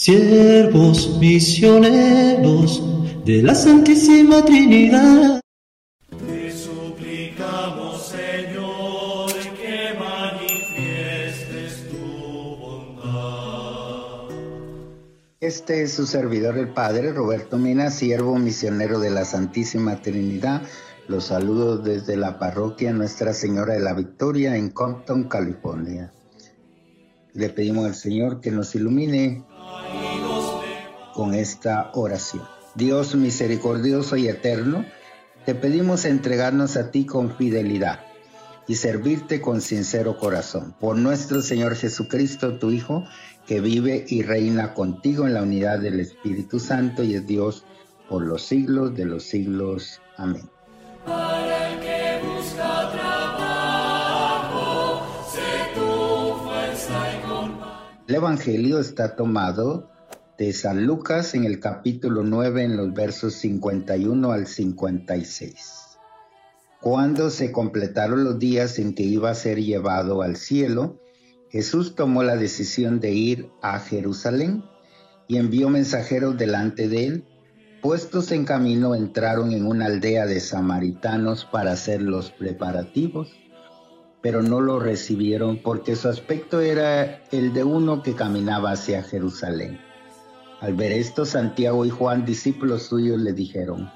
siervos misioneros de la Santísima Trinidad. Te suplicamos, Señor, que manifiestes tu bondad. Este es su servidor, el Padre Roberto Mina, siervo misionero de la Santísima Trinidad. Los saludo desde la parroquia Nuestra Señora de la Victoria en Compton, California. Le pedimos al Señor que nos ilumine con esta oración. Dios misericordioso y eterno, te pedimos entregarnos a ti con fidelidad y servirte con sincero corazón. Por nuestro Señor Jesucristo, tu Hijo, que vive y reina contigo en la unidad del Espíritu Santo y es Dios por los siglos de los siglos. Amén. El Evangelio está tomado de San Lucas en el capítulo 9 en los versos 51 al 56. Cuando se completaron los días en que iba a ser llevado al cielo, Jesús tomó la decisión de ir a Jerusalén y envió mensajeros delante de él. Puestos en camino entraron en una aldea de samaritanos para hacer los preparativos pero no lo recibieron porque su aspecto era el de uno que caminaba hacia Jerusalén. Al ver esto, Santiago y Juan, discípulos suyos, le dijeron,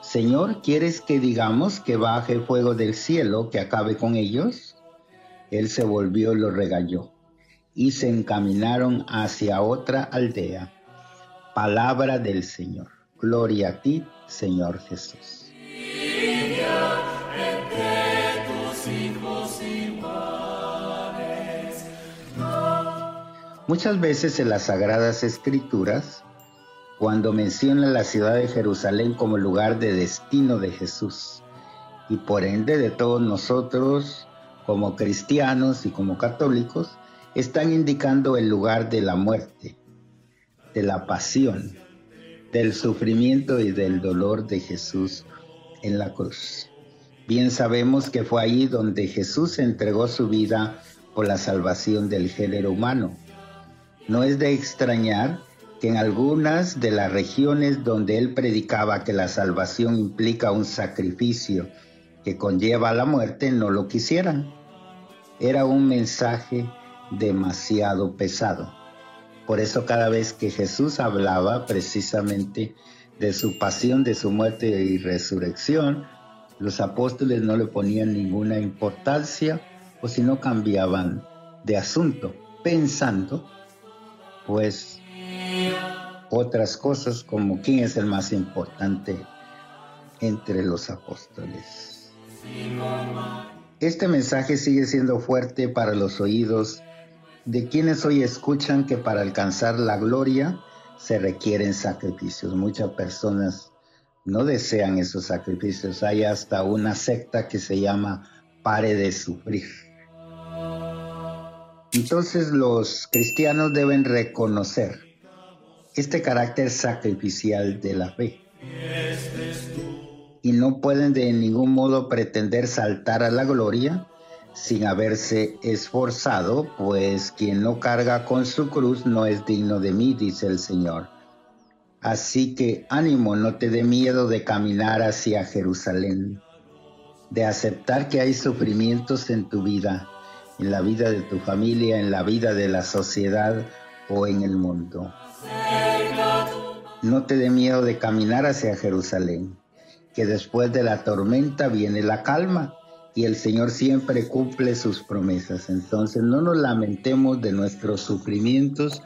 Señor, ¿quieres que digamos que baje fuego del cielo, que acabe con ellos? Él se volvió y lo regañó, y se encaminaron hacia otra aldea. Palabra del Señor. Gloria a ti, Señor Jesús. Muchas veces en las Sagradas Escrituras, cuando menciona la ciudad de Jerusalén como lugar de destino de Jesús y por ende de todos nosotros como cristianos y como católicos, están indicando el lugar de la muerte, de la pasión, del sufrimiento y del dolor de Jesús en la cruz. Bien sabemos que fue allí donde Jesús entregó su vida por la salvación del género humano no es de extrañar que en algunas de las regiones donde él predicaba que la salvación implica un sacrificio que conlleva la muerte, no lo quisieran. Era un mensaje demasiado pesado. Por eso cada vez que Jesús hablaba precisamente de su pasión, de su muerte y resurrección, los apóstoles no le ponían ninguna importancia o si no cambiaban de asunto, pensando pues otras cosas como quién es el más importante entre los apóstoles. Este mensaje sigue siendo fuerte para los oídos de quienes hoy escuchan que para alcanzar la gloria se requieren sacrificios. Muchas personas no desean esos sacrificios. Hay hasta una secta que se llama Pare de Sufrir entonces los cristianos deben reconocer este carácter sacrificial de la fe. Y no pueden de ningún modo pretender saltar a la gloria sin haberse esforzado, pues quien no carga con su cruz no es digno de mí, dice el Señor. Así que ánimo, no te dé miedo de caminar hacia Jerusalén, de aceptar que hay sufrimientos en tu vida en la vida de tu familia, en la vida de la sociedad o en el mundo. No te dé miedo de caminar hacia Jerusalén, que después de la tormenta viene la calma y el Señor siempre cumple sus promesas. Entonces no nos lamentemos de nuestros sufrimientos,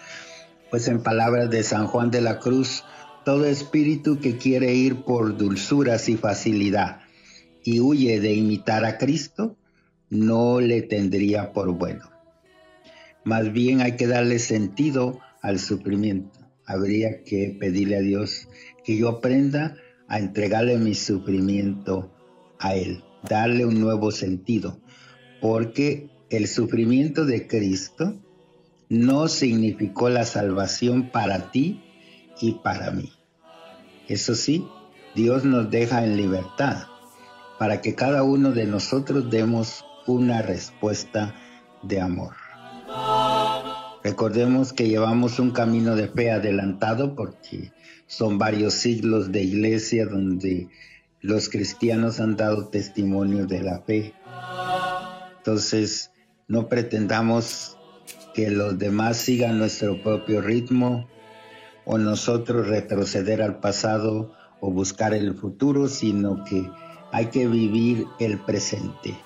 pues en palabras de San Juan de la Cruz, todo espíritu que quiere ir por dulzuras y facilidad y huye de imitar a Cristo, no le tendría por bueno. Más bien hay que darle sentido al sufrimiento. Habría que pedirle a Dios que yo aprenda a entregarle mi sufrimiento a Él, darle un nuevo sentido, porque el sufrimiento de Cristo no significó la salvación para ti y para mí. Eso sí, Dios nos deja en libertad para que cada uno de nosotros demos una respuesta de amor. Recordemos que llevamos un camino de fe adelantado porque son varios siglos de iglesia donde los cristianos han dado testimonio de la fe. Entonces, no pretendamos que los demás sigan nuestro propio ritmo o nosotros retroceder al pasado o buscar el futuro, sino que hay que vivir el presente.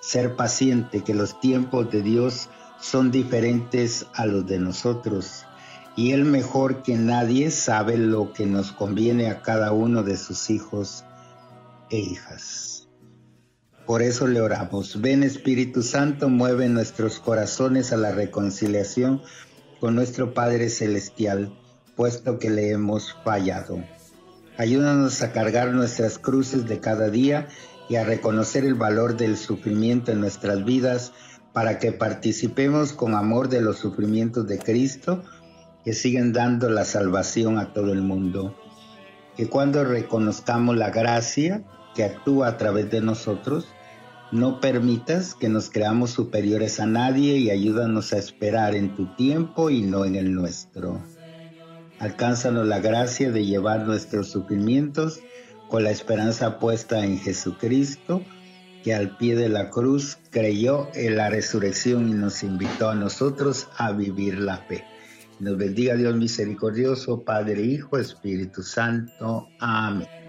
Ser paciente, que los tiempos de Dios son diferentes a los de nosotros y Él mejor que nadie sabe lo que nos conviene a cada uno de sus hijos e hijas. Por eso le oramos, ven Espíritu Santo, mueve nuestros corazones a la reconciliación con nuestro Padre Celestial, puesto que le hemos fallado. Ayúdanos a cargar nuestras cruces de cada día y a reconocer el valor del sufrimiento en nuestras vidas para que participemos con amor de los sufrimientos de Cristo que siguen dando la salvación a todo el mundo. Que cuando reconozcamos la gracia que actúa a través de nosotros, no permitas que nos creamos superiores a nadie y ayúdanos a esperar en tu tiempo y no en el nuestro. Alcánzanos la gracia de llevar nuestros sufrimientos con la esperanza puesta en Jesucristo, que al pie de la cruz creyó en la resurrección y nos invitó a nosotros a vivir la fe. Nos bendiga Dios misericordioso, Padre, Hijo, Espíritu Santo. Amén.